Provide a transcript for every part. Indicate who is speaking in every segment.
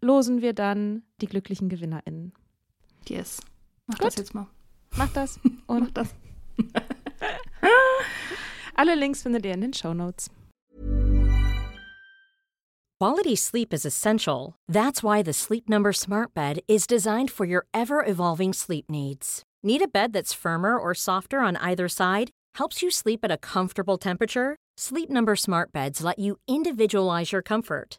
Speaker 1: losen wir dann die glücklichen GewinnerInnen.
Speaker 2: Yes. Mach Gut. das jetzt mal.
Speaker 1: Mach das. Und Mach das. Alle Links findet ihr in den Show Notes.
Speaker 3: Quality sleep is essential. That's why the Sleep Number Smart Bed is designed for your ever-evolving sleep needs. Need a bed that's firmer or softer on either side? Helps you sleep at a comfortable temperature? Sleep Number Smart Beds let you individualize your comfort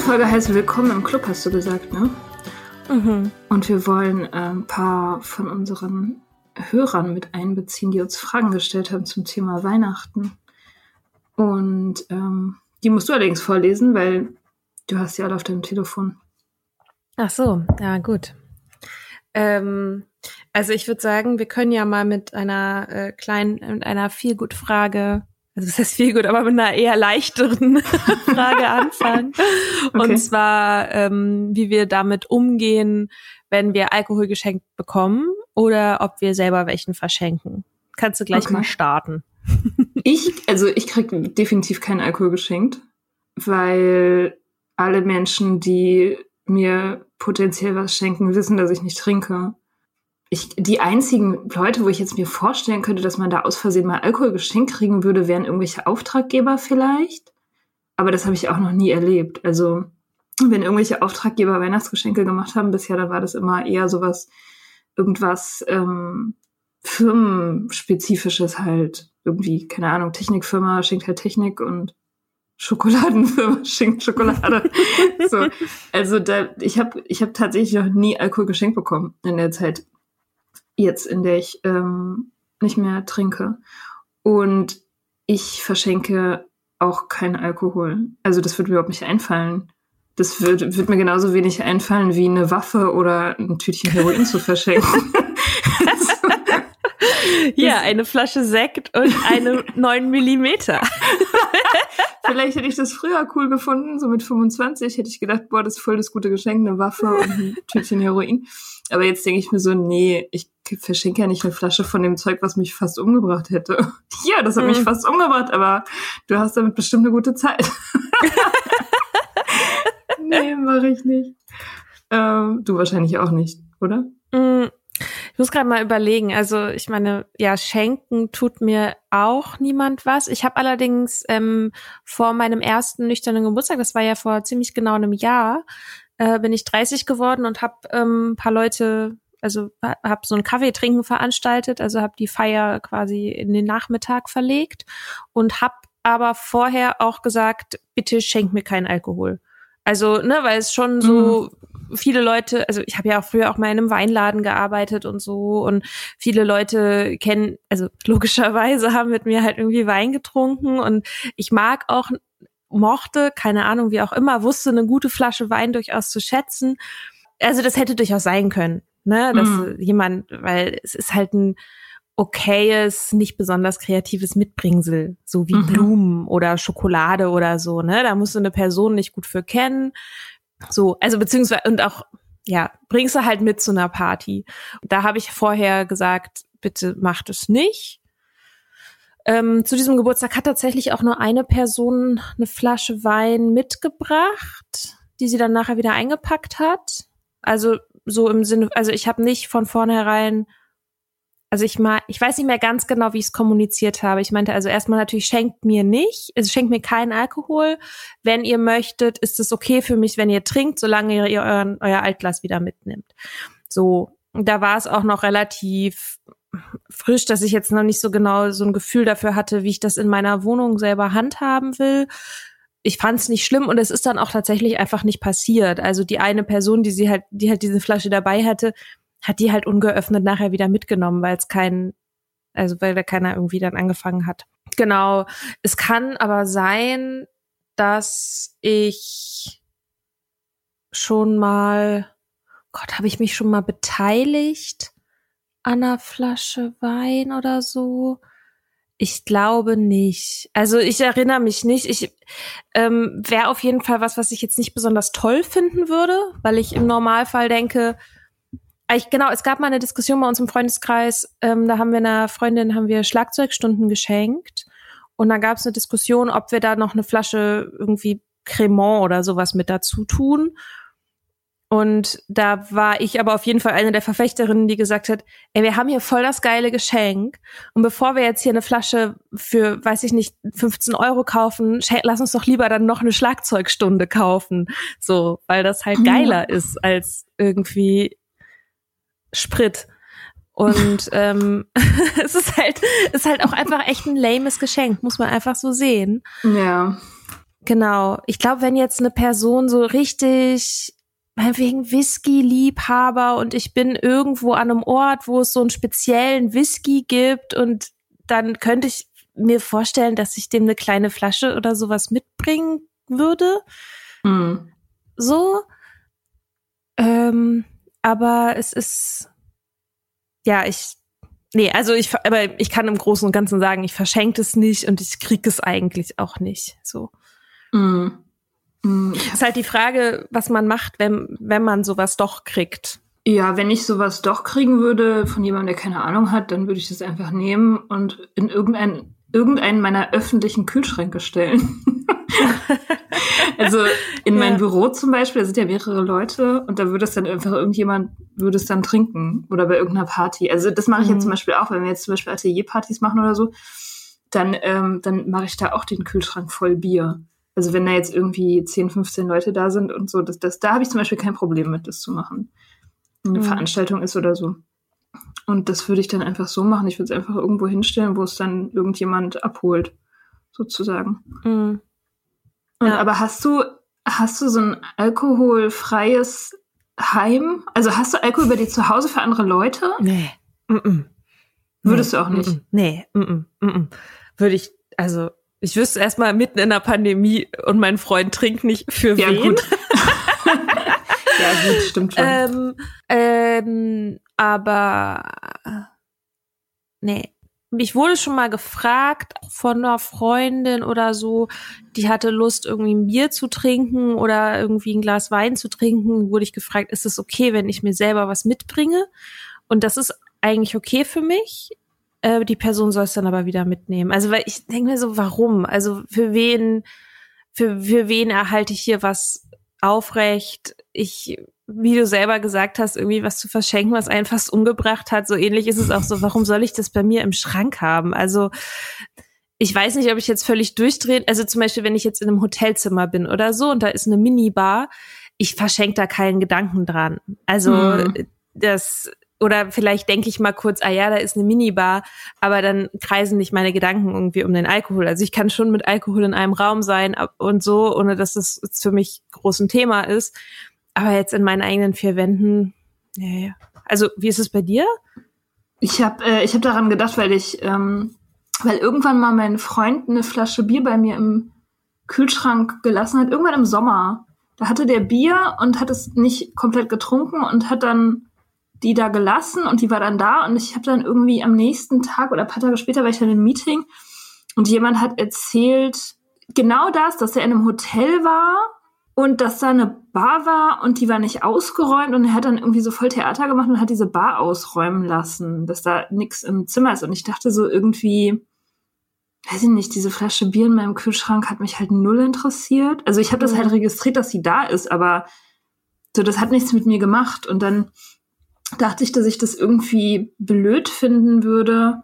Speaker 2: Diese Folge heißt Willkommen im Club, hast du gesagt, ne? Mhm. Und wir wollen äh, ein paar von unseren Hörern mit einbeziehen, die uns Fragen gestellt haben zum Thema Weihnachten. Und ähm, die musst du allerdings vorlesen, weil du hast sie alle auf deinem Telefon.
Speaker 1: Ach so, ja gut. Ähm, also ich würde sagen, wir können ja mal mit einer äh, kleinen, mit einer viel gut Frage also das heißt viel gut, aber mit einer eher leichteren Frage anfangen. Okay. Und zwar, ähm, wie wir damit umgehen, wenn wir Alkohol geschenkt bekommen oder ob wir selber welchen verschenken. Kannst du gleich okay. mal starten.
Speaker 2: ich, also ich krieg definitiv keinen Alkohol geschenkt, weil alle Menschen, die mir potenziell was schenken, wissen, dass ich nicht trinke ich, die einzigen Leute, wo ich jetzt mir vorstellen könnte, dass man da aus Versehen mal Alkohol geschenkt kriegen würde, wären irgendwelche Auftraggeber vielleicht. Aber das habe ich auch noch nie erlebt. Also, wenn irgendwelche Auftraggeber Weihnachtsgeschenke gemacht haben bisher, dann war das immer eher sowas, irgendwas ähm, Firmenspezifisches halt. Irgendwie, keine Ahnung, Technikfirma schenkt halt Technik und Schokoladenfirma schenkt Schokolade. so, also da, ich habe ich hab tatsächlich noch nie Alkohol geschenkt bekommen in der Zeit jetzt, in der ich ähm, nicht mehr trinke. Und ich verschenke auch keinen Alkohol. Also das würde mir überhaupt nicht einfallen. Das wird, wird mir genauso wenig einfallen, wie eine Waffe oder ein Tütchen Heroin zu verschenken.
Speaker 1: Ja, eine Flasche Sekt und eine 9 Millimeter.
Speaker 2: Vielleicht hätte ich das früher cool gefunden, so mit 25 hätte ich gedacht, boah, das ist voll das gute Geschenk, eine Waffe und ein Tütchen Heroin. Aber jetzt denke ich mir so, nee, ich verschenke ja nicht eine Flasche von dem Zeug, was mich fast umgebracht hätte. Ja, das hat mhm. mich fast umgebracht, aber du hast damit bestimmt eine gute Zeit. nee, mache ich nicht. Ähm, du wahrscheinlich auch nicht, oder?
Speaker 1: Mhm. Ich muss gerade mal überlegen. Also ich meine, ja, schenken tut mir auch niemand was. Ich habe allerdings ähm, vor meinem ersten nüchternen Geburtstag, das war ja vor ziemlich genau einem Jahr, äh, bin ich 30 geworden und habe ähm, paar Leute also habe so ein Kaffeetrinken veranstaltet, also habe die Feier quasi in den Nachmittag verlegt und habe aber vorher auch gesagt, bitte schenk mir keinen Alkohol. Also, ne, weil es schon so mhm. viele Leute, also ich habe ja auch früher auch mal in einem Weinladen gearbeitet und so und viele Leute kennen, also logischerweise haben mit mir halt irgendwie Wein getrunken und ich mag auch mochte, keine Ahnung, wie auch immer, wusste eine gute Flasche Wein durchaus zu schätzen. Also das hätte durchaus sein können, ne, dass mhm. jemand, weil es ist halt ein okayes, nicht besonders kreatives Mitbringsel, so wie mhm. Blumen oder Schokolade oder so, ne? Da musst du eine Person nicht gut für kennen. So, also beziehungsweise und auch ja, bringst du halt mit zu einer Party. Da habe ich vorher gesagt, bitte macht es nicht. Ähm, zu diesem Geburtstag hat tatsächlich auch nur eine Person eine Flasche Wein mitgebracht, die sie dann nachher wieder eingepackt hat. Also so im Sinne, also ich habe nicht von vornherein also ich mal, ich weiß nicht mehr ganz genau, wie ich es kommuniziert habe. Ich meinte also erstmal natürlich schenkt mir nicht, also schenkt mir keinen Alkohol. Wenn ihr möchtet, ist es okay für mich, wenn ihr trinkt, solange ihr, ihr euren, euer Altglas wieder mitnimmt. So, da war es auch noch relativ frisch, dass ich jetzt noch nicht so genau so ein Gefühl dafür hatte, wie ich das in meiner Wohnung selber handhaben will. Ich fand es nicht schlimm und es ist dann auch tatsächlich einfach nicht passiert. Also die eine Person, die sie halt, die halt diese Flasche dabei hatte, hat die halt ungeöffnet nachher wieder mitgenommen, weil es kein, also weil da keiner irgendwie dann angefangen hat. Genau. Es kann aber sein, dass ich schon mal, Gott, habe ich mich schon mal beteiligt an einer Flasche Wein oder so? Ich glaube nicht. Also ich erinnere mich nicht. Ich ähm, wäre auf jeden Fall was, was ich jetzt nicht besonders toll finden würde, weil ich im Normalfall denke, ich, genau, es gab mal eine Diskussion bei uns im Freundeskreis, ähm, da haben wir einer Freundin haben wir Schlagzeugstunden geschenkt und da gab es eine Diskussion, ob wir da noch eine Flasche irgendwie Cremant oder sowas mit dazu tun. Und da war ich aber auf jeden Fall eine der Verfechterinnen, die gesagt hat, ey, wir haben hier voll das geile Geschenk. Und bevor wir jetzt hier eine Flasche für, weiß ich nicht, 15 Euro kaufen, lass uns doch lieber dann noch eine Schlagzeugstunde kaufen. So, weil das halt geiler ist als irgendwie Sprit. Und ähm, es ist halt, ist halt auch einfach echt ein lames Geschenk, muss man einfach so sehen.
Speaker 2: Ja.
Speaker 1: Genau. Ich glaube, wenn jetzt eine Person so richtig wegen Whisky-Liebhaber und ich bin irgendwo an einem Ort, wo es so einen speziellen Whisky gibt und dann könnte ich mir vorstellen, dass ich dem eine kleine Flasche oder sowas mitbringen würde. Mhm. So. Ähm, aber es ist, ja, ich, nee, also ich, aber ich kann im Großen und Ganzen sagen, ich verschenke es nicht und ich kriege es eigentlich auch nicht, so. Mm. Mm. Ist halt die Frage, was man macht, wenn, wenn man sowas doch kriegt.
Speaker 2: Ja, wenn ich sowas doch kriegen würde von jemandem, der keine Ahnung hat, dann würde ich das einfach nehmen und in irgendein, irgendeinen meiner öffentlichen Kühlschränke stellen. also in ja. meinem Büro zum Beispiel, da sind ja mehrere Leute und da würde es dann einfach irgendjemand, würde es dann trinken oder bei irgendeiner Party. Also das mache ich mhm. jetzt zum Beispiel auch, wenn wir jetzt zum Beispiel Atelierpartys machen oder so, dann, ähm, dann mache ich da auch den Kühlschrank voll Bier. Also wenn da jetzt irgendwie 10, 15 Leute da sind und so, das, das, da habe ich zum Beispiel kein Problem mit, das zu machen. Eine mhm. Veranstaltung ist oder so. Und das würde ich dann einfach so machen. Ich würde es einfach irgendwo hinstellen, wo es dann irgendjemand abholt, sozusagen. Mhm. Und, ja. Aber hast du, hast du so ein alkoholfreies Heim? Also hast du Alkohol bei dir zu Hause für andere Leute?
Speaker 1: Nee. Mm -mm.
Speaker 2: Würdest nee. du auch nicht?
Speaker 1: Nee, mm würde ich, also ich wüsste erstmal mitten in der Pandemie und mein Freund trinkt nicht für ja, wen. Gut.
Speaker 2: ja, gut, stimmt schon.
Speaker 1: Ähm, ähm, aber nee, mich wurde schon mal gefragt von einer Freundin oder so, die hatte Lust, irgendwie ein Bier zu trinken oder irgendwie ein Glas Wein zu trinken, wurde ich gefragt, ist es okay, wenn ich mir selber was mitbringe? Und das ist eigentlich okay für mich. Äh, die Person soll es dann aber wieder mitnehmen. Also, weil ich denke mir so, warum? Also, für wen, für, für wen erhalte ich hier was aufrecht? Ich wie du selber gesagt hast, irgendwie was zu verschenken, was einen fast umgebracht hat. So ähnlich ist es auch so, warum soll ich das bei mir im Schrank haben? Also ich weiß nicht, ob ich jetzt völlig durchdrehe. Also zum Beispiel, wenn ich jetzt in einem Hotelzimmer bin oder so und da ist eine Minibar, ich verschenke da keinen Gedanken dran. Also hm. das oder vielleicht denke ich mal kurz, ah ja, da ist eine Minibar, aber dann kreisen nicht meine Gedanken irgendwie um den Alkohol. Also ich kann schon mit Alkohol in einem Raum sein und so, ohne dass das für mich groß ein Thema ist. Aber jetzt in meinen eigenen vier Wänden, nee. Also wie ist es bei dir?
Speaker 2: Ich habe äh, ich hab daran gedacht, weil ich, ähm, weil irgendwann mal mein Freund eine Flasche Bier bei mir im Kühlschrank gelassen hat, irgendwann im Sommer. Da hatte der Bier und hat es nicht komplett getrunken und hat dann die da gelassen und die war dann da und ich habe dann irgendwie am nächsten Tag oder ein paar Tage später war ich dann im Meeting und jemand hat erzählt genau das, dass er in einem Hotel war und dass da eine Bar war und die war nicht ausgeräumt und er hat dann irgendwie so voll Theater gemacht und hat diese Bar ausräumen lassen, dass da nichts im Zimmer ist. Und ich dachte so irgendwie weiß ich nicht, diese Flasche Bier in meinem Kühlschrank hat mich halt null interessiert. Also ich habe das halt registriert, dass sie da ist, aber so das hat nichts mit mir gemacht. Und dann dachte ich, dass ich das irgendwie blöd finden würde,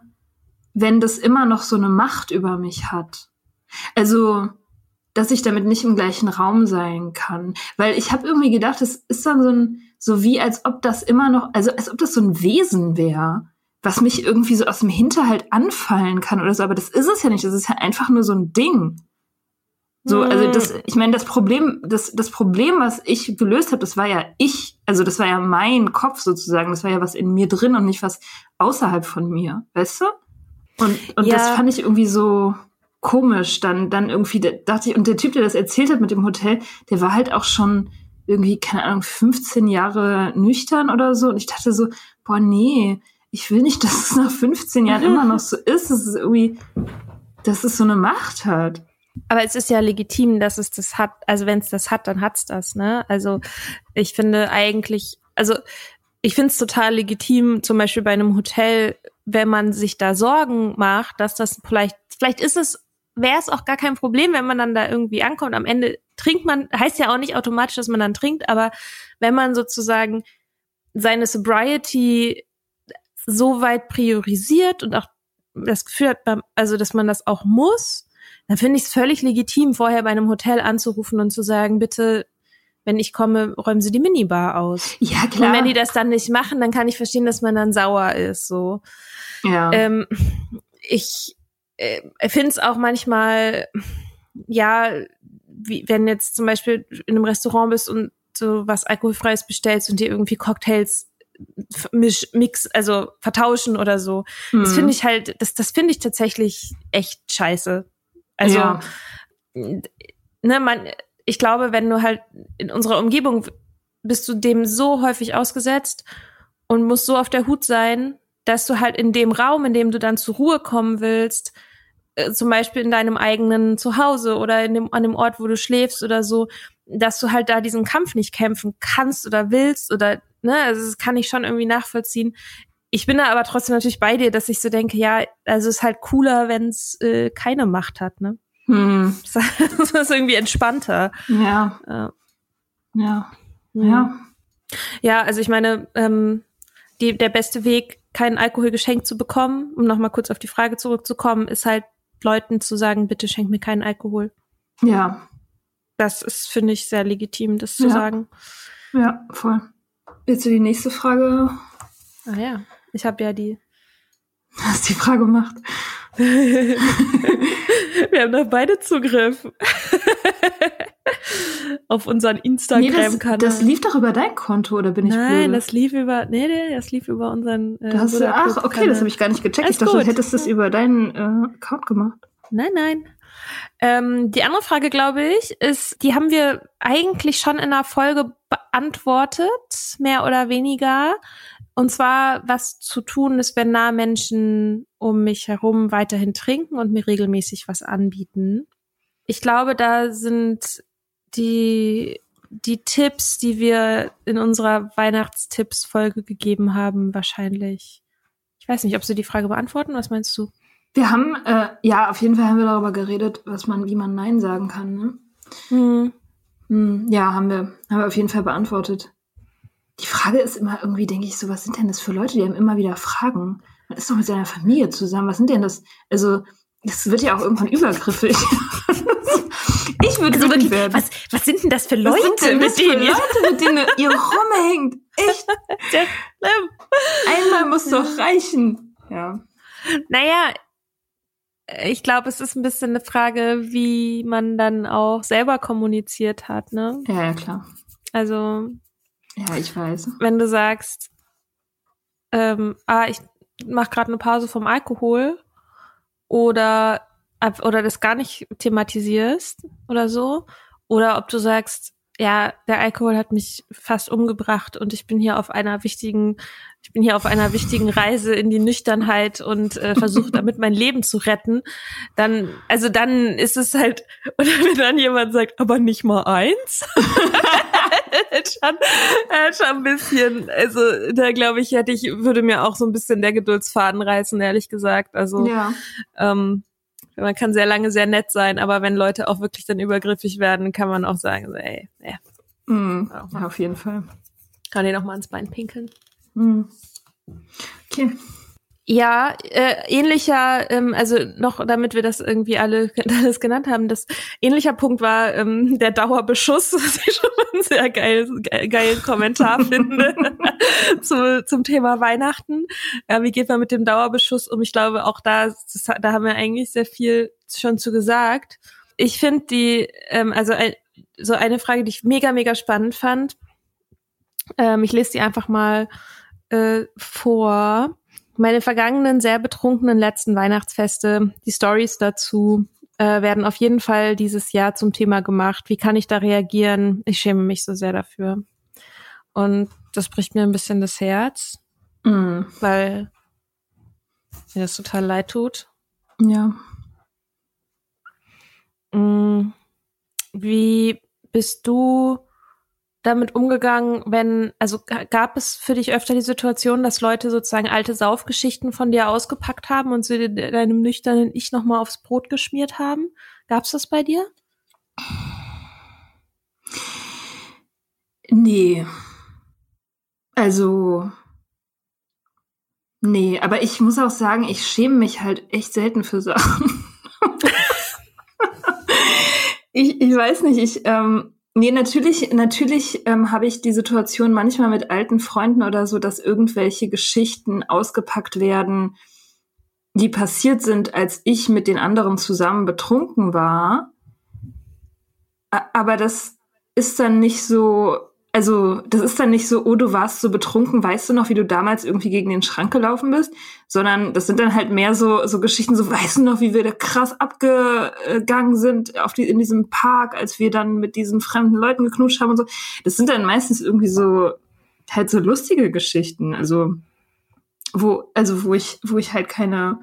Speaker 2: wenn das immer noch so eine Macht über mich hat. Also, dass ich damit nicht im gleichen Raum sein kann. Weil ich habe irgendwie gedacht, es ist dann so ein, so wie als ob das immer noch, also als ob das so ein Wesen wäre, was mich irgendwie so aus dem Hinterhalt anfallen kann oder so. Aber das ist es ja nicht. Das ist ja einfach nur so ein Ding. So, also das, ich meine, das Problem, das, das Problem, was ich gelöst habe, das war ja ich, also das war ja mein Kopf sozusagen, das war ja was in mir drin und nicht was außerhalb von mir, weißt du? Und, und ja. das fand ich irgendwie so komisch. Dann, dann irgendwie dachte ich, und der Typ, der das erzählt hat mit dem Hotel, der war halt auch schon irgendwie, keine Ahnung, 15 Jahre nüchtern oder so. Und ich dachte so, boah, nee, ich will nicht, dass es nach 15 Jahren immer noch so ist. Es ist irgendwie, dass es so eine Macht hat.
Speaker 1: Aber es ist ja legitim, dass es das hat. Also wenn es das hat, dann hat's das, ne? Also ich finde eigentlich, also ich finde es total legitim, zum Beispiel bei einem Hotel, wenn man sich da Sorgen macht, dass das vielleicht, vielleicht ist es, wäre es auch gar kein Problem, wenn man dann da irgendwie ankommt. Am Ende trinkt man, heißt ja auch nicht automatisch, dass man dann trinkt, aber wenn man sozusagen seine Sobriety so weit priorisiert und auch das Gefühl hat, also dass man das auch muss, dann finde ich es völlig legitim, vorher bei einem Hotel anzurufen und zu sagen, bitte, wenn ich komme, räumen Sie die Minibar aus.
Speaker 2: Ja, klar.
Speaker 1: Und wenn die das dann nicht machen, dann kann ich verstehen, dass man dann sauer ist. So. Ja. Ähm, ich äh, finde es auch manchmal, ja, wie, wenn jetzt zum Beispiel in einem Restaurant bist und so was alkoholfreies bestellst und dir irgendwie Cocktails misch, mix, also vertauschen oder so. Mhm. Das finde ich halt, das, das finde ich tatsächlich echt scheiße. Also, ja. ne, man, ich glaube, wenn du halt in unserer Umgebung bist du dem so häufig ausgesetzt und musst so auf der Hut sein, dass du halt in dem Raum, in dem du dann zur Ruhe kommen willst, äh, zum Beispiel in deinem eigenen Zuhause oder in dem, an dem Ort, wo du schläfst oder so, dass du halt da diesen Kampf nicht kämpfen kannst oder willst oder, ne, also das kann ich schon irgendwie nachvollziehen ich bin da aber trotzdem natürlich bei dir, dass ich so denke, ja, also es ist halt cooler, wenn es äh, keine Macht hat, ne? Hm. Das ist irgendwie entspannter.
Speaker 2: Ja.
Speaker 1: Ja.
Speaker 2: Ja. Ja,
Speaker 1: ja also ich meine, ähm, die, der beste Weg, keinen Alkohol geschenkt zu bekommen, um nochmal kurz auf die Frage zurückzukommen, ist halt Leuten zu sagen, bitte schenk mir keinen Alkohol.
Speaker 2: Ja.
Speaker 1: Das ist, finde ich, sehr legitim, das zu
Speaker 2: ja.
Speaker 1: sagen.
Speaker 2: Ja, voll. Willst du die nächste Frage?
Speaker 1: Ah ja. Ich habe ja die.
Speaker 2: Hast die Frage gemacht.
Speaker 1: Wir haben doch beide Zugriff. Auf unseren Instagram-Kanal.
Speaker 2: Nee, das, das, lief doch über dein Konto, oder bin ich
Speaker 1: Nein,
Speaker 2: blöde?
Speaker 1: das lief über, nee, nee, das lief über unseren.
Speaker 2: Äh, du, ach, okay, das habe ich gar nicht gecheckt. Alles ich dachte, gut. du hättest das über deinen äh, Account gemacht.
Speaker 1: Nein, nein. Ähm, die andere Frage, glaube ich, ist, die haben wir eigentlich schon in einer Folge beantwortet, mehr oder weniger. Und zwar, was zu tun ist, wenn nahe Menschen um mich herum weiterhin trinken und mir regelmäßig was anbieten. Ich glaube, da sind die, die Tipps, die wir in unserer Weihnachtstipps-Folge gegeben haben, wahrscheinlich. Ich weiß nicht, ob Sie die Frage beantworten. Was meinst du?
Speaker 2: Wir haben, äh, ja, auf jeden Fall haben wir darüber geredet, was man, wie man Nein sagen kann, ne?
Speaker 1: Hm.
Speaker 2: Hm, ja, haben wir, haben wir auf jeden Fall beantwortet. Die Frage ist immer irgendwie, denke ich, so, was sind denn das für Leute, die einem immer wieder fragen? Man ist doch mit seiner Familie zusammen. Was sind denn das? Also, das wird ja auch irgendwann übergriffig. Ich würde
Speaker 1: Also wirklich,
Speaker 2: werden.
Speaker 1: was, was sind denn das für Leute,
Speaker 2: was sind denn das
Speaker 1: mit denen
Speaker 2: für
Speaker 1: ihr
Speaker 2: Leute, mit denen ihr rumhängt? Echt?
Speaker 1: schlimm.
Speaker 2: Einmal muss doch reichen. Ja.
Speaker 1: Naja, ich glaube, es ist ein bisschen eine Frage, wie man dann auch selber kommuniziert hat, ne?
Speaker 2: Ja, ja, klar.
Speaker 1: Also,
Speaker 2: Ja, ich weiß.
Speaker 1: wenn du sagst, ähm, ah, ich mache gerade eine Pause vom Alkohol oder oder das gar nicht thematisierst oder so, oder ob du sagst, ja, der Alkohol hat mich fast umgebracht und ich bin hier auf einer wichtigen, ich bin hier auf einer wichtigen Reise in die Nüchternheit und äh, versuche damit mein Leben zu retten, dann, also dann ist es halt, oder wenn dann jemand sagt, aber nicht mal eins, schon, schon ein bisschen, also da glaube ich, hätte ich, würde mir auch so ein bisschen der Geduldsfaden reißen, ehrlich gesagt. Also
Speaker 2: Ja.
Speaker 1: ähm, man kann sehr lange sehr nett sein, aber wenn Leute auch wirklich dann übergriffig werden, kann man auch sagen, so, ey,
Speaker 2: Mhm. ja, auf jeden Fall.
Speaker 1: kann dir noch mal ins Bein pinkeln.
Speaker 2: Mhm. Okay.
Speaker 1: Ja, äh, ähnlicher, ähm, also noch, damit wir das irgendwie alle alles genannt haben, das ähnlicher Punkt war ähm, der Dauerbeschuss, was ich schon einen sehr geil, ge geilen Kommentar finde zu, zum Thema Weihnachten. Ja, wie geht man mit dem Dauerbeschuss um? Ich glaube, auch da, das, da haben wir eigentlich sehr viel schon zu gesagt. Ich finde die, ähm, also ein, so eine Frage, die ich mega, mega spannend fand. Ähm, ich lese die einfach mal äh, vor. Meine vergangenen, sehr betrunkenen letzten Weihnachtsfeste, die Stories dazu äh, werden auf jeden Fall dieses Jahr zum Thema gemacht. Wie kann ich da reagieren? Ich schäme mich so sehr dafür. Und das bricht mir ein bisschen das Herz,
Speaker 2: Mhm.
Speaker 1: weil mir das total leid tut.
Speaker 2: Ja.
Speaker 1: Mm, Wie bist du damit umgegangen, wenn, also ga- gab es für dich öfter die Situation, dass Leute sozusagen alte Saufgeschichten von dir ausgepackt haben und sie de- deinem nüchternen Ich nochmal aufs Brot geschmiert haben? Gab's das bei dir?
Speaker 2: Nee. Also. Nee, aber ich muss auch sagen, ich schäme mich halt echt selten für Sachen. ich, ich weiß nicht, ich, ähm, nee, natürlich, natürlich ähm, habe ich die Situation manchmal mit alten Freunden oder so, dass irgendwelche Geschichten ausgepackt werden, die passiert sind, als ich mit den anderen zusammen betrunken war. Aber das ist dann nicht so, also das ist dann nicht so, oh, du warst so betrunken, weißt du noch, wie du damals irgendwie gegen den Schrank gelaufen bist, sondern das sind dann halt mehr so so Geschichten, so weißt du noch, wie wir da krass abgegangen sind auf die in diesem Park, als wir dann mit diesen fremden Leuten geknutscht haben und so. Das sind dann meistens irgendwie so halt so lustige Geschichten, also wo also wo ich wo ich halt keine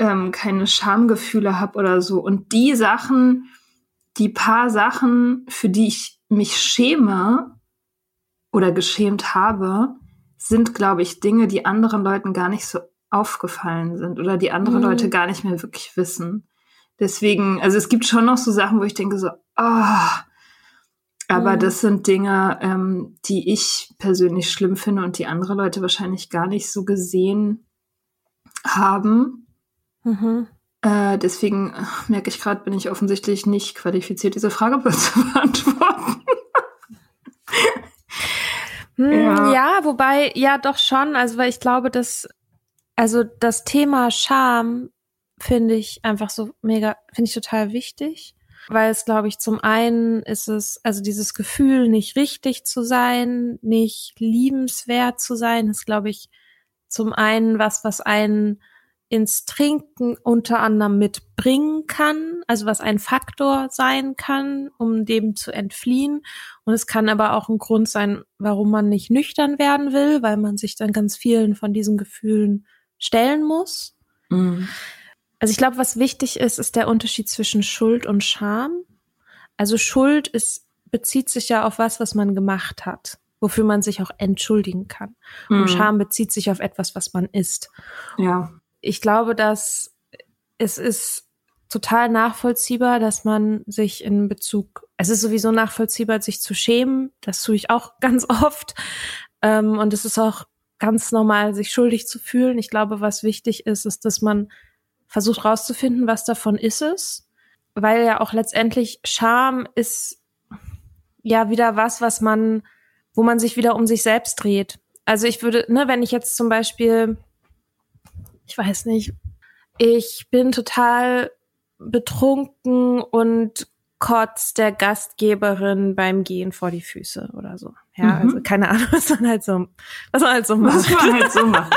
Speaker 2: ähm, keine Schamgefühle habe oder so. Und die Sachen, die paar Sachen, für die ich mich schäme oder geschämt habe, sind, glaube ich, Dinge, die anderen Leuten gar nicht so aufgefallen sind oder die andere
Speaker 1: Mhm.
Speaker 2: Leute gar nicht mehr wirklich wissen. Deswegen, also es gibt schon noch so Sachen, wo ich denke so, ah, aber
Speaker 1: Mhm.
Speaker 2: das sind Dinge, ähm, die ich persönlich schlimm finde und die andere Leute wahrscheinlich gar nicht so gesehen haben.
Speaker 1: Mhm.
Speaker 2: Äh, deswegen merke ich gerade, bin ich offensichtlich nicht qualifiziert, diese Frage zu beantworten.
Speaker 1: Hm,
Speaker 2: Ja.
Speaker 1: ja. wobei, ja, doch schon. Also, weil ich glaube, dass, also das Thema Scham finde ich einfach so mega, finde ich total wichtig. Weil es, glaube ich, zum einen ist es, also dieses Gefühl, nicht richtig zu sein, nicht liebenswert zu sein, ist, glaube ich, zum einen was, was einen ins Trinken unter anderem mitbringen kann, also was ein Faktor sein kann, um dem zu entfliehen. Und es kann aber auch ein Grund sein, warum man nicht nüchtern werden will, weil man sich dann ganz vielen von diesen Gefühlen stellen muss. Also ich glaube, was wichtig ist, ist der Unterschied zwischen Schuld und Scham. Also Schuld ist, bezieht sich ja auf was, was man gemacht hat, wofür man sich auch entschuldigen kann. Und
Speaker 2: Mhm.
Speaker 1: Scham bezieht sich auf etwas, was man ist.
Speaker 2: Ja.
Speaker 1: Ich glaube, dass es ist total nachvollziehbar, dass man sich in Bezug, es ist sowieso nachvollziehbar, sich zu schämen. Das tue ich auch ganz oft. Ähm, und es ist auch ganz normal, sich schuldig zu fühlen. Ich glaube, was wichtig ist, ist, dass man versucht rauszufinden, was davon ist es. weil ja auch letztendlich Scham ist ja wieder was, was man, wo man sich wieder um sich selbst dreht. Also ich würde, ne, wenn ich jetzt zum Beispiel, ich weiß nicht, ich bin total betrunken und kotzt der Gastgeberin beim Gehen vor die Füße oder so. Ja, mhm. also keine Ahnung, was man halt so, was man halt so macht. Was man halt so macht.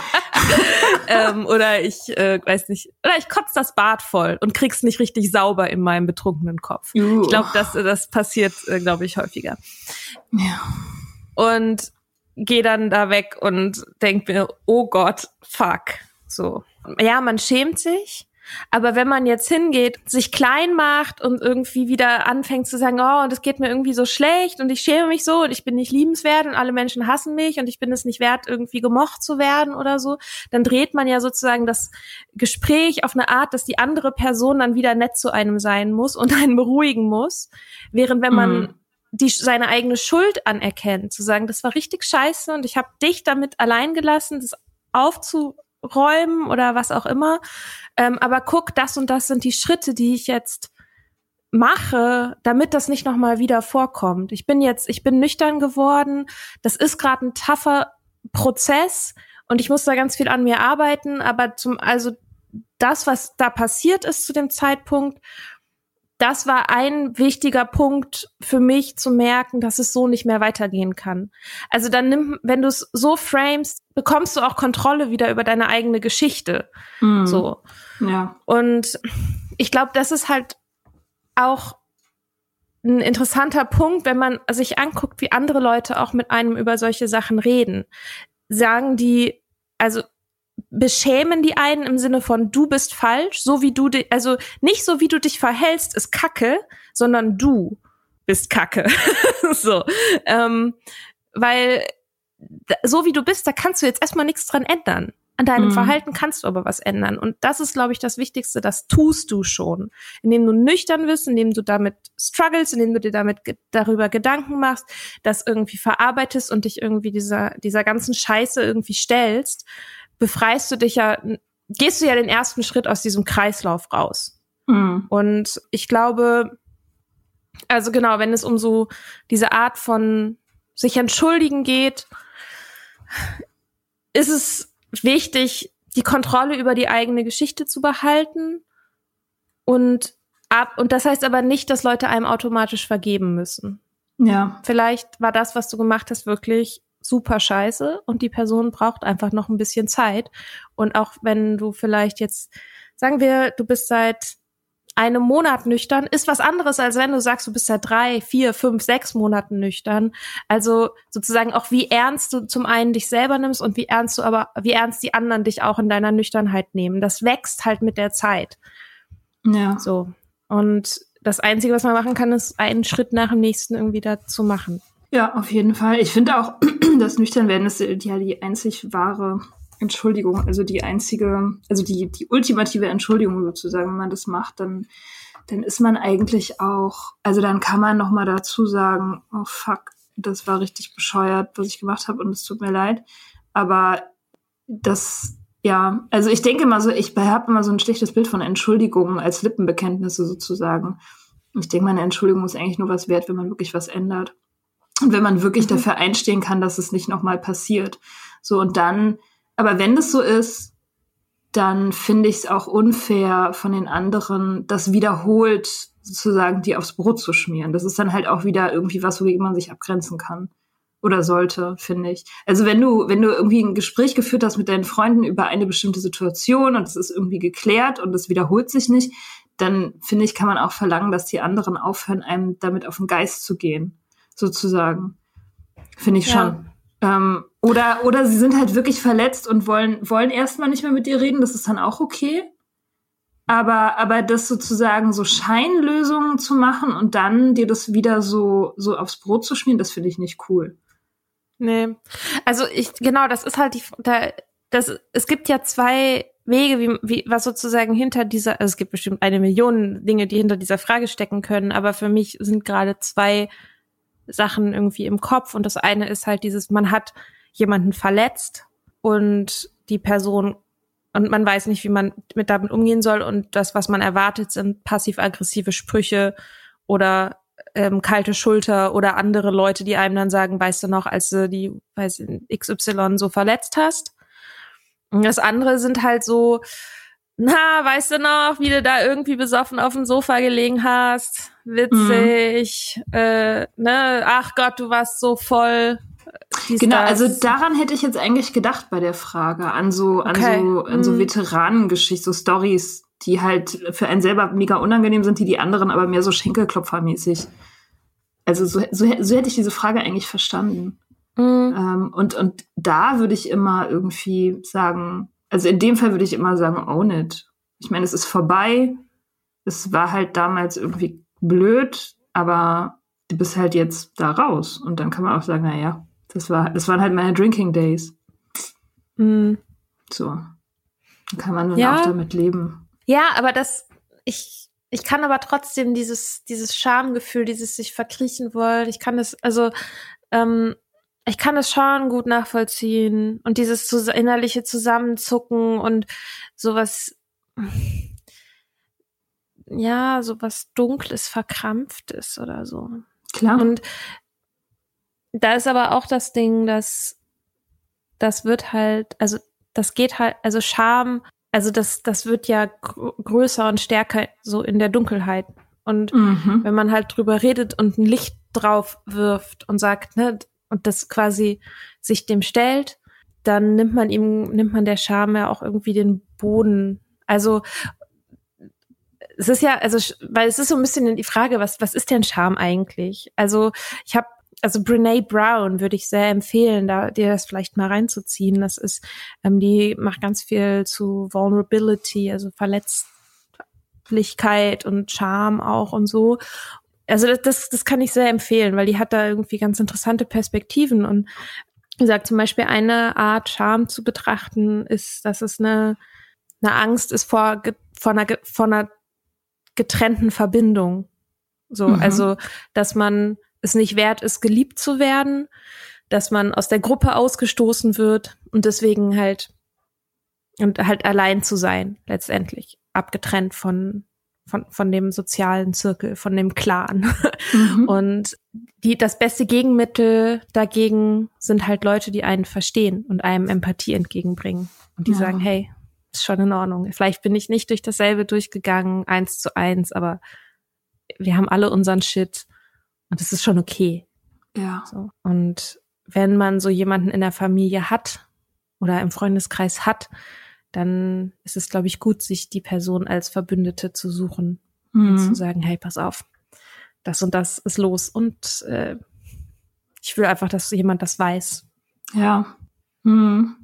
Speaker 1: ähm, oder ich äh, weiß nicht, oder ich kotze das Bad voll und krieg's nicht richtig sauber in meinem betrunkenen Kopf. Uh. Ich glaube, das, das passiert, äh, glaube ich, häufiger. Ja. Und gehe dann da weg und denk mir, oh Gott, fuck. So. Ja, man schämt sich aber wenn man jetzt hingeht, sich klein macht und irgendwie wieder anfängt zu sagen, oh, und es geht mir irgendwie so schlecht und ich schäme mich so und ich bin nicht liebenswert und alle Menschen hassen mich und ich bin es nicht wert, irgendwie gemocht zu werden oder so, dann dreht man ja sozusagen das Gespräch auf eine Art, dass die andere Person dann wieder nett zu einem sein muss und einen beruhigen muss. Während wenn man mhm. die seine eigene Schuld anerkennt, zu sagen, das war richtig scheiße und ich habe dich damit allein gelassen, das aufzu räumen oder was auch immer. Ähm, aber guck, das und das sind die Schritte, die ich jetzt mache, damit das nicht nochmal wieder vorkommt. Ich bin jetzt, ich bin nüchtern geworden. Das ist gerade ein tougher Prozess und ich muss da ganz viel an mir arbeiten. Aber zum, also das, was da passiert ist zu dem Zeitpunkt das war ein wichtiger Punkt für mich zu merken, dass es so nicht mehr weitergehen kann. Also dann nimm, wenn du es so framest, bekommst du auch Kontrolle wieder über deine eigene Geschichte. Mm. So. Ja. Und ich glaube, das ist halt auch ein interessanter Punkt, wenn man sich anguckt, wie andere Leute auch mit einem über solche Sachen reden. Sagen die, also beschämen die einen im Sinne von du bist falsch, so wie du dich, also nicht so wie du dich verhältst, ist Kacke, sondern du bist Kacke. so, ähm, weil so wie du bist, da kannst du jetzt erstmal nichts dran ändern. An deinem mhm. Verhalten kannst du aber was ändern. Und das ist, glaube ich, das Wichtigste. Das tust du schon. Indem du nüchtern wirst, indem du damit struggles, indem du dir damit ge darüber Gedanken machst, das irgendwie verarbeitest und dich irgendwie dieser, dieser ganzen Scheiße irgendwie stellst befreist du dich ja, gehst du ja den ersten Schritt aus diesem Kreislauf raus. Mhm. Und ich glaube, also genau, wenn es um so diese Art von sich entschuldigen geht, ist es wichtig, die Kontrolle über die eigene Geschichte zu behalten und ab, und das heißt aber nicht, dass Leute einem automatisch vergeben müssen. Ja. Vielleicht war das, was du gemacht hast, wirklich super scheiße und die Person braucht einfach noch ein bisschen Zeit. Und auch wenn du vielleicht jetzt, sagen wir, du bist seit einem Monat nüchtern, ist was anderes, als wenn du sagst, du bist seit drei, vier, fünf, sechs Monaten nüchtern. Also sozusagen auch, wie ernst du zum einen dich selber nimmst und wie ernst du aber, wie ernst die anderen dich auch in deiner Nüchternheit nehmen. Das wächst halt mit der Zeit. Ja. So. Und das Einzige, was man machen kann, ist einen Schritt nach dem nächsten irgendwie dazu machen.
Speaker 2: Ja, auf jeden Fall. Ich finde auch, das Nüchternwerden ist ja die einzig wahre Entschuldigung, also die einzige, also die, die ultimative Entschuldigung sozusagen, wenn man das macht, dann, dann ist man eigentlich auch, also dann kann man nochmal dazu sagen, oh fuck, das war richtig bescheuert, was ich gemacht habe und es tut mir leid. Aber das, ja, also ich denke immer so, ich habe immer so ein schlechtes Bild von Entschuldigungen als Lippenbekenntnisse sozusagen. Ich denke, meine Entschuldigung ist eigentlich nur was wert, wenn man wirklich was ändert. Und wenn man wirklich mhm. dafür einstehen kann, dass es nicht nochmal passiert. So, und dann, aber wenn das so ist, dann finde ich es auch unfair von den anderen, das wiederholt sozusagen die aufs Brot zu schmieren. Das ist dann halt auch wieder irgendwie was, wogegen man sich abgrenzen kann. Oder sollte, finde ich. Also wenn du, wenn du irgendwie ein Gespräch geführt hast mit deinen Freunden über eine bestimmte Situation und es ist irgendwie geklärt und es wiederholt sich nicht, dann finde ich, kann man auch verlangen, dass die anderen aufhören, einem damit auf den Geist zu gehen sozusagen. Finde ich schon. Ja. Ähm, oder, oder sie sind halt wirklich verletzt und wollen, wollen erstmal nicht mehr mit dir reden, das ist dann auch okay. Aber, aber das sozusagen so Scheinlösungen zu machen und dann dir das wieder so, so aufs Brot zu schmieren, das finde ich nicht cool.
Speaker 1: Nee. Also ich, genau, das ist halt die, da, das, es gibt ja zwei Wege, wie, wie, was sozusagen hinter dieser, also es gibt bestimmt eine Million Dinge, die hinter dieser Frage stecken können, aber für mich sind gerade zwei Sachen irgendwie im Kopf. Und das eine ist halt dieses, man hat jemanden verletzt und die Person und man weiß nicht, wie man mit damit umgehen soll und das, was man erwartet, sind passiv-aggressive Sprüche oder ähm, kalte Schulter oder andere Leute, die einem dann sagen, weißt du noch, als du die, weiß XY so verletzt hast. Und das andere sind halt so, na, weißt du noch, wie du da irgendwie besoffen auf dem Sofa gelegen hast? Witzig, mhm. äh, ne, ach Gott, du warst so voll.
Speaker 2: Dies, genau, das. also daran hätte ich jetzt eigentlich gedacht bei der Frage, an so, okay. an so, an so mhm. Veteranengeschichte, so Stories, die halt für einen selber mega unangenehm sind, die die anderen aber mehr so Schenkelklopfermäßig. Also so, so, so hätte ich diese Frage eigentlich verstanden. Mhm. Ähm, und, und da würde ich immer irgendwie sagen, also in dem Fall würde ich immer sagen, own it. Ich meine, es ist vorbei. Es war halt damals irgendwie blöd, aber du bist halt jetzt da raus. Und dann kann man auch sagen, naja, das war, das waren halt meine Drinking Days. Mhm. So. Dann kann man dann ja. auch damit leben.
Speaker 1: Ja, aber das, ich, ich kann aber trotzdem dieses, dieses Schamgefühl, dieses sich verkriechen wollen, ich kann das, also, ähm, ich kann es schon gut nachvollziehen und dieses zus innerliche Zusammenzucken und sowas, ja, sowas Dunkles, Verkrampftes oder so.
Speaker 2: Klar.
Speaker 1: Und da ist aber auch das Ding, dass das wird halt, also das geht halt, also Scham, also das, das wird ja größer und stärker so in der Dunkelheit. Und mhm. wenn man halt drüber redet und ein Licht drauf wirft und sagt, ne, und das quasi sich dem stellt, dann nimmt man ihm, nimmt man der Scham ja auch irgendwie den Boden. Also es ist ja, also weil es ist so ein bisschen die Frage, was was ist denn Scham eigentlich? Also ich habe also Brene Brown würde ich sehr empfehlen, da dir das vielleicht mal reinzuziehen. Das ist, ähm, die macht ganz viel zu Vulnerability, also Verletzlichkeit und Scham auch und so. Also das, das, das kann ich sehr empfehlen, weil die hat da irgendwie ganz interessante Perspektiven und wie gesagt, zum Beispiel eine Art Scham zu betrachten ist, dass es eine, eine Angst ist vor, vor, einer, vor einer getrennten Verbindung. So, mhm. also, dass man es nicht wert ist, geliebt zu werden, dass man aus der Gruppe ausgestoßen wird und deswegen halt und halt allein zu sein, letztendlich, abgetrennt von von, von dem sozialen Zirkel, von dem Clan. Mhm. Und die, das beste Gegenmittel dagegen sind halt Leute, die einen verstehen und einem Empathie entgegenbringen. Und die ja. sagen, hey, ist schon in Ordnung. Vielleicht bin ich nicht durch dasselbe durchgegangen, eins zu eins, aber wir haben alle unseren Shit und es ist schon okay.
Speaker 2: Ja.
Speaker 1: So. Und wenn man so jemanden in der Familie hat oder im Freundeskreis hat, dann ist es, glaube ich, gut, sich die Person als Verbündete zu suchen mhm. und zu sagen, hey, pass auf, das und das ist los. Und äh, ich will einfach, dass jemand das weiß.
Speaker 2: Ja. Mhm.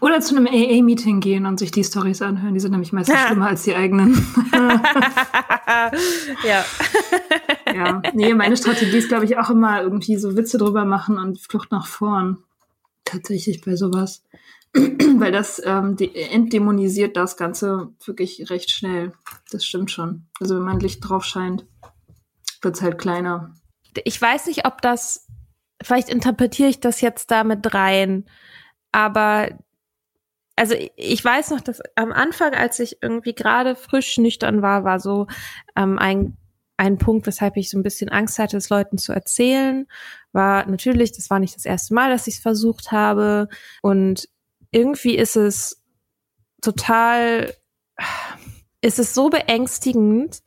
Speaker 2: Oder zu einem AA-Meeting gehen und sich die Stories anhören. Die sind nämlich meistens ja. schlimmer als die eigenen.
Speaker 1: ja.
Speaker 2: ja. Nee, meine Strategie ist, glaube ich, auch immer irgendwie so Witze drüber machen und Flucht nach vorn. Tatsächlich bei sowas. weil das ähm, entdämonisiert das Ganze wirklich recht schnell. Das stimmt schon. Also wenn man Licht drauf scheint, wird es halt kleiner.
Speaker 1: Ich weiß nicht, ob das, vielleicht interpretiere ich das jetzt damit rein, aber also ich weiß noch, dass am Anfang, als ich irgendwie gerade frisch nüchtern war, war so ähm, ein ein Punkt, weshalb ich so ein bisschen Angst hatte, es Leuten zu erzählen, war natürlich, das war nicht das erste Mal, dass ich es versucht habe. Und irgendwie ist es total, ist es so beängstigend,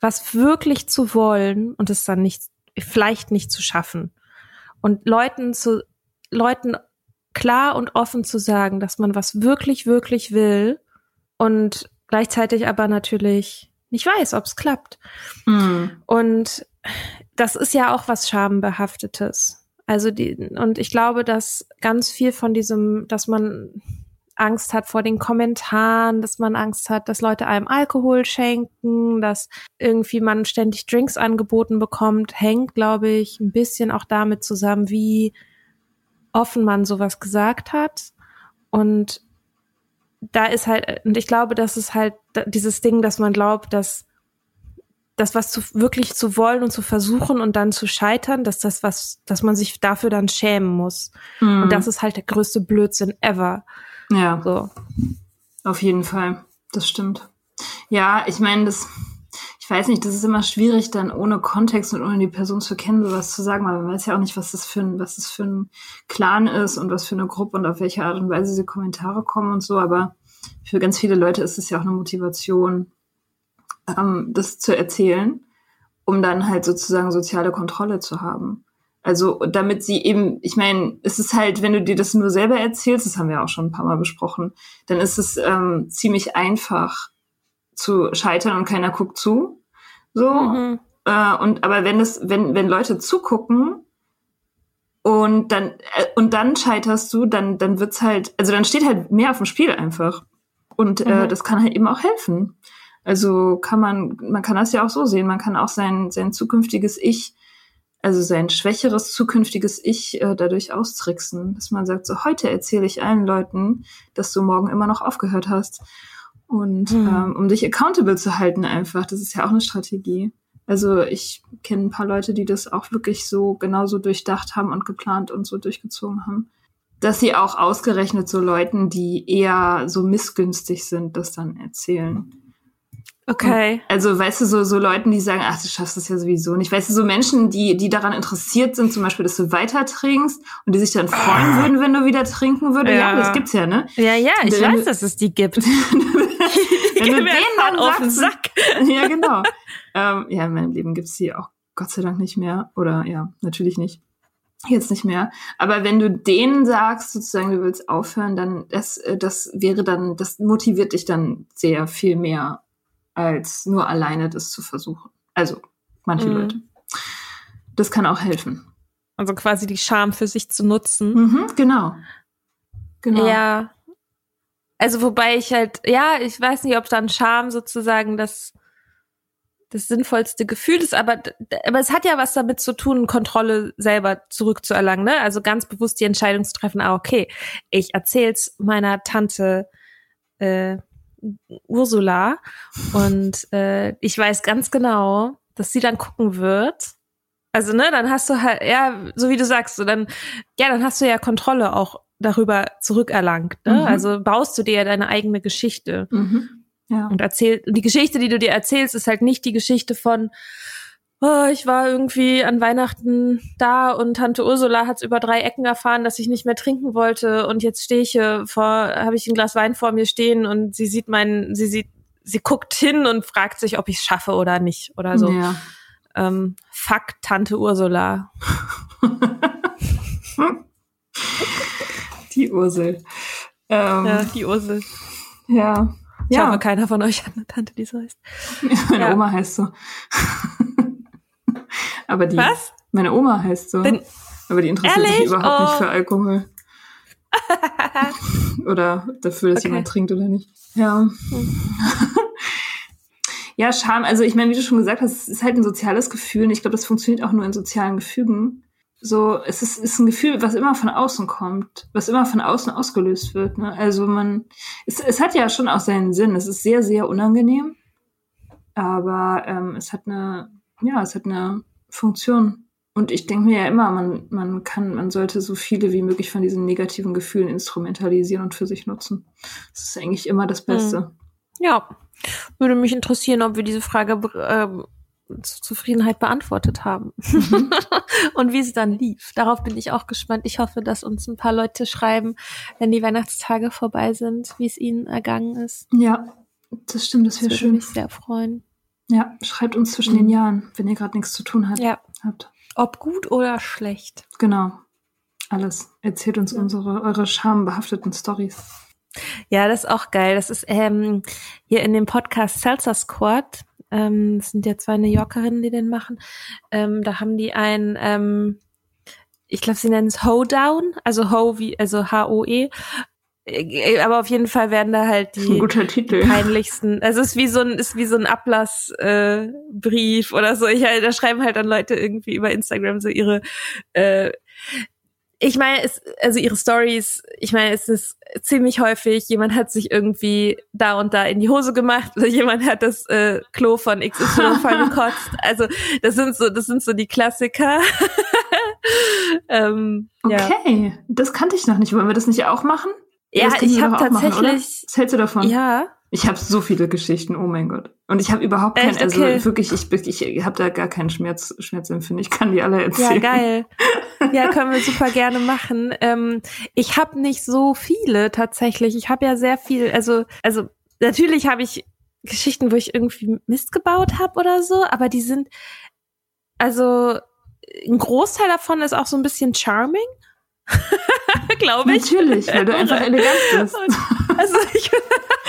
Speaker 1: was wirklich zu wollen und es dann nicht, vielleicht nicht zu schaffen. Und Leuten zu, Leuten klar und offen zu sagen, dass man was wirklich, wirklich will und gleichzeitig aber natürlich nicht weiß, ob es klappt. Mhm. Und das ist ja auch was Schambehaftetes. Also die, und ich glaube, dass ganz viel von diesem, dass man Angst hat vor den Kommentaren, dass man Angst hat, dass Leute einem Alkohol schenken, dass irgendwie man ständig Drinks angeboten bekommt, hängt, glaube ich, ein bisschen auch damit zusammen, wie offen man sowas gesagt hat. Und da ist halt, und ich glaube, das ist halt dieses Ding, dass man glaubt, dass das was zu, wirklich zu wollen und zu versuchen und dann zu scheitern, dass das was, dass man sich dafür dann schämen muss. Mhm. Und das ist halt der größte Blödsinn ever.
Speaker 2: Ja.
Speaker 1: So.
Speaker 2: Auf jeden Fall. Das stimmt. Ja, ich meine, das, ich weiß nicht, das ist immer schwierig, dann ohne Kontext und ohne die Person zu kennen, sowas zu sagen, weil man weiß ja auch nicht, was das für ein, was das für ein Clan ist und was für eine Gruppe und auf welche Art und Weise diese Kommentare kommen und so. Aber für ganz viele Leute ist es ja auch eine Motivation, ähm, das zu erzählen, um dann halt sozusagen soziale Kontrolle zu haben. Also damit sie eben, ich meine, es ist halt, wenn du dir das nur selber erzählst, das haben wir auch schon ein paar Mal besprochen, dann ist es ähm, ziemlich einfach zu scheitern und keiner guckt zu. So. Mhm. Äh, und aber wenn es, wenn, wenn Leute zugucken und dann, äh, und dann scheiterst du, dann, dann wird's halt, also dann steht halt mehr auf dem Spiel einfach. Und äh, mhm. das kann halt eben auch helfen. Also kann man, man kann das ja auch so sehen. Man kann auch sein, sein zukünftiges Ich also sein schwächeres zukünftiges Ich äh, dadurch austricksen, dass man sagt, so heute erzähle ich allen Leuten, dass du morgen immer noch aufgehört hast. Und mhm. ähm, um dich accountable zu halten einfach, das ist ja auch eine Strategie. Also ich kenne ein paar Leute, die das auch wirklich so genauso durchdacht haben und geplant und so durchgezogen haben. Dass sie auch ausgerechnet so Leuten, die eher so missgünstig sind, das dann erzählen.
Speaker 1: Okay.
Speaker 2: Also, weißt du, so, so Leuten, die sagen, ach, du schaffst das ja sowieso nicht. Weißt du, so Menschen, die, die daran interessiert sind, zum Beispiel, dass du weiter trinkst und die sich dann freuen ah. würden, wenn du wieder trinken würdest. Ja. ja, das gibt's ja, ne?
Speaker 1: Ja, ja, ich wenn, weiß, dass es die gibt.
Speaker 2: wenn du denen dann auf den Sack. ja, genau. ähm, ja, in meinem Leben gibt's die auch Gott sei Dank nicht mehr. Oder ja, natürlich nicht. Jetzt nicht mehr. Aber wenn du denen sagst, sozusagen, du willst aufhören, dann das, äh, das wäre dann, das motiviert dich dann sehr viel mehr als nur alleine das zu versuchen. Also manche mhm. Leute. Das kann auch helfen.
Speaker 1: Also quasi die Scham für sich zu nutzen.
Speaker 2: Mhm, genau.
Speaker 1: Genau. Ja. Also wobei ich halt, ja, ich weiß nicht, ob dann Scham sozusagen das das sinnvollste Gefühl ist, aber, aber es hat ja was damit zu tun, Kontrolle selber zurückzuerlangen, ne? Also ganz bewusst die Entscheidung zu treffen, ah, okay, ich erzähl's meiner Tante äh, Ursula und äh, ich weiß ganz genau, dass sie dann gucken wird. Also, ne, dann hast du halt, ja, so wie du sagst, so dann, ja, dann hast du ja Kontrolle auch darüber zurückerlangt. Ne? Mhm. Also baust du dir ja deine eigene Geschichte. Mhm. Ja. Und erzähl, die Geschichte, die du dir erzählst, ist halt nicht die Geschichte von, oh, ich war irgendwie an Weihnachten da und Tante Ursula hat über drei Ecken erfahren, dass ich nicht mehr trinken wollte und jetzt stehe ich hier vor, habe ich ein Glas Wein vor mir stehen und sie sieht meinen, sie sieht, sie guckt hin und fragt sich, ob ich es schaffe oder nicht oder so. Ja. Ähm, fuck Tante Ursula.
Speaker 2: die Ursel.
Speaker 1: Ähm, ja, die Ursel.
Speaker 2: Ja.
Speaker 1: Ich ja. hoffe, keiner von euch hat eine Tante, die so heißt.
Speaker 2: Meine ja. Oma heißt so. Aber die,
Speaker 1: Was?
Speaker 2: Meine Oma heißt so. Bin, aber die interessiert ehrlich? sich überhaupt oh. nicht für oh. Alkohol. oder dafür, dass okay. jemand trinkt oder nicht. Ja. ja, Scham. Also ich meine, wie du schon gesagt hast, es ist halt ein soziales Gefühl. Und ich glaube, das funktioniert auch nur in sozialen Gefügen. So, es ist, ist ein Gefühl, was immer von außen kommt, was immer von außen ausgelöst wird. Ne? Also man, es, es hat ja schon auch seinen Sinn. Es ist sehr, sehr unangenehm, aber ähm, es hat eine, ja, es hat eine Funktion. Und ich denke mir ja immer, man, man kann, man sollte so viele wie möglich von diesen negativen Gefühlen instrumentalisieren und für sich nutzen. Das ist eigentlich immer das Beste. Hm.
Speaker 1: Ja, würde mich interessieren, ob wir diese Frage äh, zur Zufriedenheit beantwortet haben. Mhm. und wie es dann lief. Darauf bin ich auch gespannt. Ich hoffe, dass uns ein paar Leute schreiben, wenn die Weihnachtstage vorbei sind, wie es ihnen ergangen ist.
Speaker 2: Ja, das stimmt, das wäre schön. Würde
Speaker 1: mich sehr freuen.
Speaker 2: Ja, schreibt uns zwischen mhm. den Jahren, wenn ihr gerade nichts zu tun habt.
Speaker 1: Ja. habt. Ob gut oder schlecht.
Speaker 2: Genau. Alles. Erzählt uns ja. unsere, eure schambehafteten Stories.
Speaker 1: Ja, das ist auch geil. Das ist ähm, hier in dem Podcast Salsa Squad. Ähm, das sind ja zwei New Yorkerinnen, die den machen. Ähm, da haben die ein, ähm, ich glaube, sie nennen es Hoedown, also Ho wie, also H-O-E. Äh, aber auf jeden Fall werden da halt die peinlichsten. Also es ist wie so ein ist wie so ein Ablassbrief äh, oder so. Ich halt, da schreiben halt dann Leute irgendwie über Instagram so ihre. Äh, ich meine, es, also ihre Stories. Ich meine, es ist ziemlich häufig. Jemand hat sich irgendwie da und da in die Hose gemacht. Oder jemand hat das äh, Klo von XY voll gekotzt. Also das sind so das sind so die Klassiker.
Speaker 2: ähm, okay, ja. das kannte ich noch nicht. Wollen wir das nicht auch machen?
Speaker 1: Ja,
Speaker 2: Das
Speaker 1: ich habe
Speaker 2: auch machen,
Speaker 1: tatsächlich.
Speaker 2: Was hältst du davon?
Speaker 1: Ja,
Speaker 2: Ich habe so viele Geschichten, oh mein Gott. Und ich habe überhaupt kein,
Speaker 1: Echt?
Speaker 2: also
Speaker 1: Okay.
Speaker 2: wirklich, ich, ich habe da gar keinen Schmerz, Schmerzempfinden. Ich kann die alle
Speaker 1: ja,
Speaker 2: erzählen.
Speaker 1: geil. Ja, können wir super gerne machen. Ähm, ich habe nicht so viele tatsächlich. Ich habe ja sehr viel, also, also natürlich habe ich Geschichten, wo ich irgendwie Mist gebaut habe oder so, aber die sind, also ein Großteil davon ist auch so ein bisschen charming. Glaube ich.
Speaker 2: Natürlich, weil du einfach elegant bist.
Speaker 1: Und, also ich,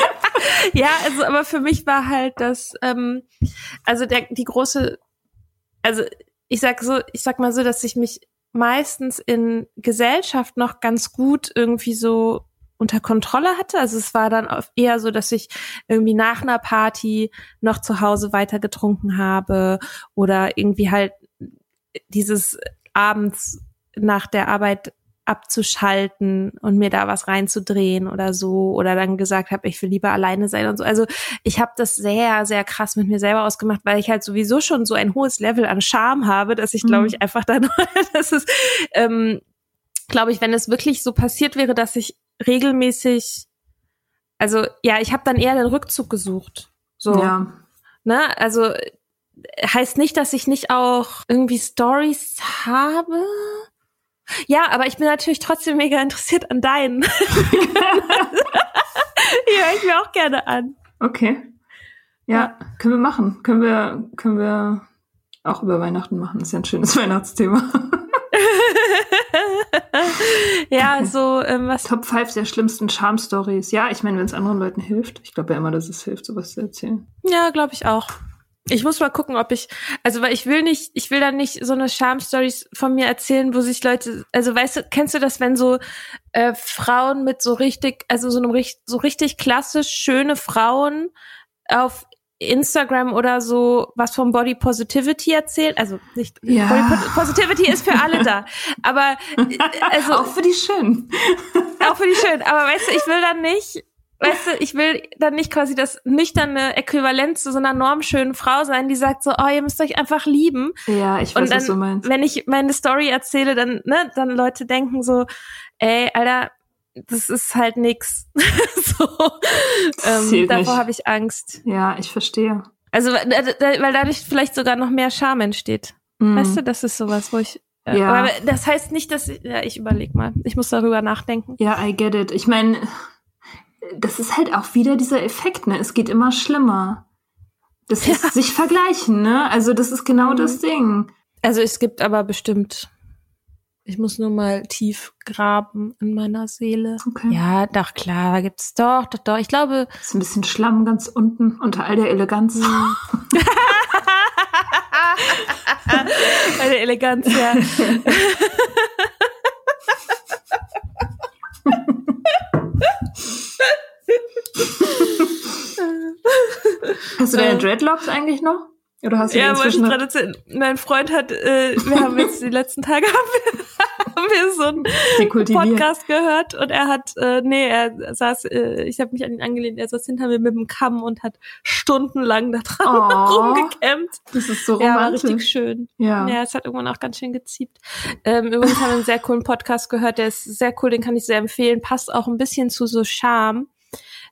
Speaker 1: ja, also aber für mich war halt das, ähm, also der die große, also ich sag so, ich sag mal so, dass ich mich meistens in Gesellschaft noch ganz gut irgendwie so unter Kontrolle hatte. Also es war dann eher so, dass ich irgendwie nach einer Party noch zu Hause weiter getrunken habe oder irgendwie halt dieses abends nach der Arbeit abzuschalten und mir da was reinzudrehen oder so oder dann gesagt habe, ich will lieber alleine sein und so. Also ich habe das sehr, sehr krass mit mir selber ausgemacht, weil ich halt sowieso schon so ein hohes Level an Charme habe, dass ich, glaube
Speaker 2: Mhm.
Speaker 1: ich, einfach dann, das ist, ähm, glaube ich, wenn es wirklich so passiert wäre, dass ich regelmäßig, also ja, ich habe dann eher den Rückzug gesucht. So,
Speaker 2: Ja.
Speaker 1: ne? Also äh, heißt nicht, dass ich nicht auch irgendwie Stories habe. Ja, aber ich bin natürlich trotzdem mega interessiert an deinen. Die höre ich mir auch gerne an.
Speaker 2: Okay. Ja, können wir machen. Können wir, können wir auch über Weihnachten machen. ist ja ein schönes Weihnachtsthema.
Speaker 1: ja,
Speaker 2: Okay.
Speaker 1: so ähm, was.
Speaker 2: Top 5 der schlimmsten Charm-Stories. Ja, ich meine, wenn es anderen Leuten hilft. Ich glaube ja immer, dass es hilft, sowas zu erzählen.
Speaker 1: Ja, glaube ich auch. Ich muss mal gucken, ob ich, also weil ich will nicht, ich will dann nicht so eine Charm-Stories von mir erzählen, wo sich Leute, also weißt du, kennst du das, wenn so äh, Frauen mit so richtig, also so einem richtig, so richtig klassisch schöne Frauen auf Instagram oder so was vom Body Positivity erzählen? Also nicht
Speaker 2: Ja.
Speaker 1: Body Po- Positivity ist für alle da, aber äh, also
Speaker 2: auch für die Schönen.
Speaker 1: auch für die schön. Aber weißt du, ich will dann nicht, weißt du, ich will dann nicht quasi das nüchterne Äquivalent zu so einer normschönen Frau sein, die sagt so, oh, ihr müsst euch einfach lieben.
Speaker 2: Ja, ich weiß,
Speaker 1: dann,
Speaker 2: was du meinst.
Speaker 1: wenn ich meine Story erzähle, dann, ne, dann Leute denken so, ey, Alter, das ist halt nix. so, ähm, davor habe ich Angst.
Speaker 2: Ja, ich verstehe.
Speaker 1: Also, weil da- weil dadurch vielleicht sogar noch mehr Scham entsteht.
Speaker 2: Mhm.
Speaker 1: Weißt du, das ist sowas, wo ich. äh,
Speaker 2: Ja.
Speaker 1: Aber das heißt nicht, dass ich, ja, ich überleg mal. Ich muss darüber nachdenken.
Speaker 2: Ja, I get it. Ich meine, das ist halt auch wieder dieser Effekt, ne? Es geht immer schlimmer. Das ist sich vergleichen, ne? Also das ist genau
Speaker 1: Mhm.
Speaker 2: das Ding.
Speaker 1: Also es gibt aber bestimmt, ich muss nur mal tief graben in meiner Seele.
Speaker 2: Okay.
Speaker 1: Ja, doch, klar, gibt's doch, doch, doch. Ich glaube,
Speaker 2: Ist ein bisschen Schlamm ganz unten unter all der Eleganz.
Speaker 1: Mhm. eine Eleganz, ja.
Speaker 2: Hast du deine
Speaker 1: Äh.
Speaker 2: Dreadlocks eigentlich noch? Oder hast du
Speaker 1: Ja, wollte ich gerade erzählen. Mein Freund hat, äh, wir haben jetzt die letzten Tage haben wir, haben wir so einen. Podcast gehört und er hat, äh, nee, er saß, äh, ich habe mich an ihn angelehnt, er saß hinter mir mit dem Kamm und hat stundenlang da dran
Speaker 2: Oh.
Speaker 1: rumgekämmt.
Speaker 2: Das ist so
Speaker 1: Ja,
Speaker 2: romantisch.
Speaker 1: richtig schön.
Speaker 2: Ja.
Speaker 1: Ja, es hat irgendwann auch ganz schön geziept. Ähm, übrigens haben wir einen sehr coolen Podcast gehört, der ist sehr cool, den kann ich sehr empfehlen. Passt auch ein bisschen zu so Charme.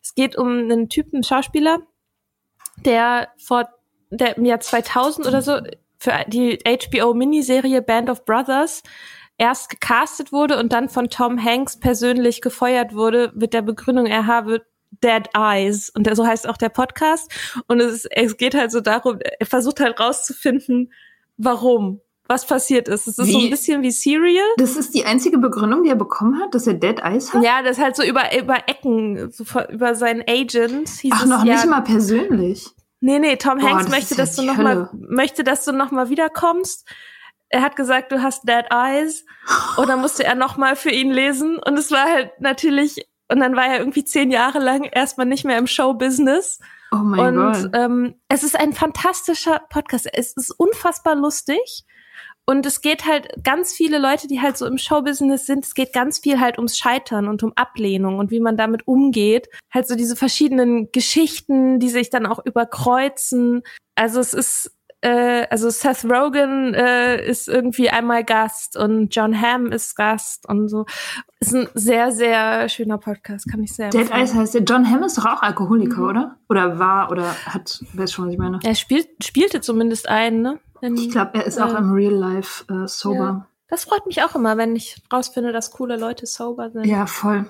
Speaker 1: Es geht um einen Typen, Schauspieler, der vor der im Jahr 2000 oder so für die HBO-Miniserie Band of Brothers erst gecastet wurde und dann von Tom Hanks persönlich gefeuert wurde mit der Begründung, er habe Dead Eyes. Und der, so heißt auch der Podcast. Und es, ist, es geht halt so darum, er versucht halt rauszufinden, warum, was passiert ist. Es ist so
Speaker 2: Wie?
Speaker 1: ein bisschen wie Serial.
Speaker 2: Das ist die einzige Begründung, die er bekommen hat, dass er Dead Eyes hat?
Speaker 1: Ja, das ist halt so über, über Ecken, so über seinen Agent. Hieß
Speaker 2: Ach,
Speaker 1: es,
Speaker 2: noch
Speaker 1: ja,
Speaker 2: nicht mal persönlich.
Speaker 1: Nee, nee, Tom
Speaker 2: Boah,
Speaker 1: Hanks möchte, dass du
Speaker 2: die
Speaker 1: noch
Speaker 2: Hölle.
Speaker 1: mal, möchte, dass du noch mal wiederkommst. Er hat gesagt, du hast Dead Eyes. Und dann musste er noch mal für ihn lesen. Und es war halt natürlich, und dann war er irgendwie zehn Jahre lang erstmal nicht mehr im Showbusiness.
Speaker 2: Oh mein
Speaker 1: und
Speaker 2: Gott.
Speaker 1: ähm, es ist ein fantastischer Podcast. Es ist unfassbar lustig. Und es geht halt ganz viele Leute, die halt so im Showbusiness sind, es geht ganz viel halt ums Scheitern und um Ablehnung und wie man damit umgeht. Halt so diese verschiedenen Geschichten, die sich dann auch überkreuzen. Also es ist äh, also Seth Rogen äh, ist irgendwie einmal Gast und John Hamm ist Gast und so. Ist ein sehr, sehr schöner Podcast, kann ich sehr
Speaker 2: Dead
Speaker 1: empfehlen.
Speaker 2: Eyes heißt der. John Hamm ist doch auch Alkoholiker,
Speaker 1: Mhm.
Speaker 2: oder? Oder war oder hat, weiß schon, was ich meine.
Speaker 1: Er spielt, spielte zumindest einen, ne? In-
Speaker 2: Ich glaube, er ist auch
Speaker 1: äh,
Speaker 2: im Real Life äh, sober.
Speaker 1: Das freut mich auch immer, wenn ich rausfinde, dass coole Leute sober sind.
Speaker 2: Ja, voll.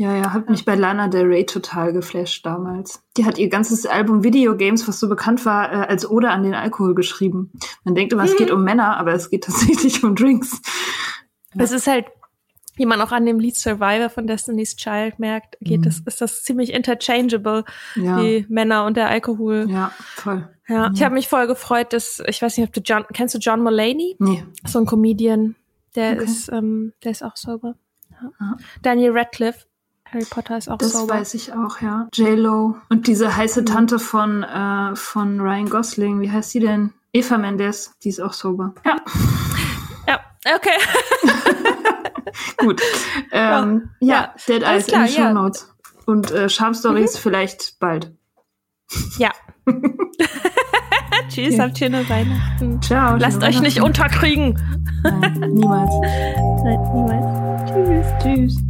Speaker 2: Ja, ja, hat mich bei Lana Del Rey total geflasht damals. Die hat ihr ganzes Album Video Games, was so bekannt war, äh, als Ode an den Alkohol geschrieben. Man denkt immer, es
Speaker 1: Mhm.
Speaker 2: geht um Männer, aber es geht tatsächlich um Drinks.
Speaker 1: Es ist halt, wie man auch an dem Lied Survivor von Destiny's Child merkt, geht
Speaker 2: Mhm.
Speaker 1: das, ist das ziemlich interchangeable,
Speaker 2: Ja,
Speaker 1: die Männer und der Alkohol.
Speaker 2: ja, voll.
Speaker 1: Ja,
Speaker 2: Mhm.
Speaker 1: ich habe mich voll gefreut, dass ich weiß nicht, ob du John kennst du John Mulaney,
Speaker 2: Nee,
Speaker 1: so ein Comedian, der
Speaker 2: Okay.
Speaker 1: ist ähm, der ist auch sober. Ja.
Speaker 2: Ja.
Speaker 1: Daniel Radcliffe, Harry Potter ist auch
Speaker 2: das
Speaker 1: sober.
Speaker 2: weiß ich auch, ja. J-Lo. Und diese
Speaker 1: Mhm.
Speaker 2: heiße Tante von, äh, von Ryan Gosling, wie heißt sie denn? Eva Mendes, die ist auch sober. Ja,
Speaker 1: Ja, okay.
Speaker 2: gut. ähm, ja,
Speaker 1: Ja,
Speaker 2: Dead
Speaker 1: alles
Speaker 2: Eyes
Speaker 1: klar,
Speaker 2: in
Speaker 1: ja.
Speaker 2: Show Notes. Und äh, Charm-Stories
Speaker 1: Mhm.
Speaker 2: vielleicht bald.
Speaker 1: ja. Tschüss,
Speaker 2: Ja.
Speaker 1: habt schöne Weihnachten.
Speaker 2: Ciao.
Speaker 1: Lasst euch nicht unterkriegen.
Speaker 2: Nein, niemals.
Speaker 1: Nein, niemals. Tschüss.
Speaker 2: Tschüss.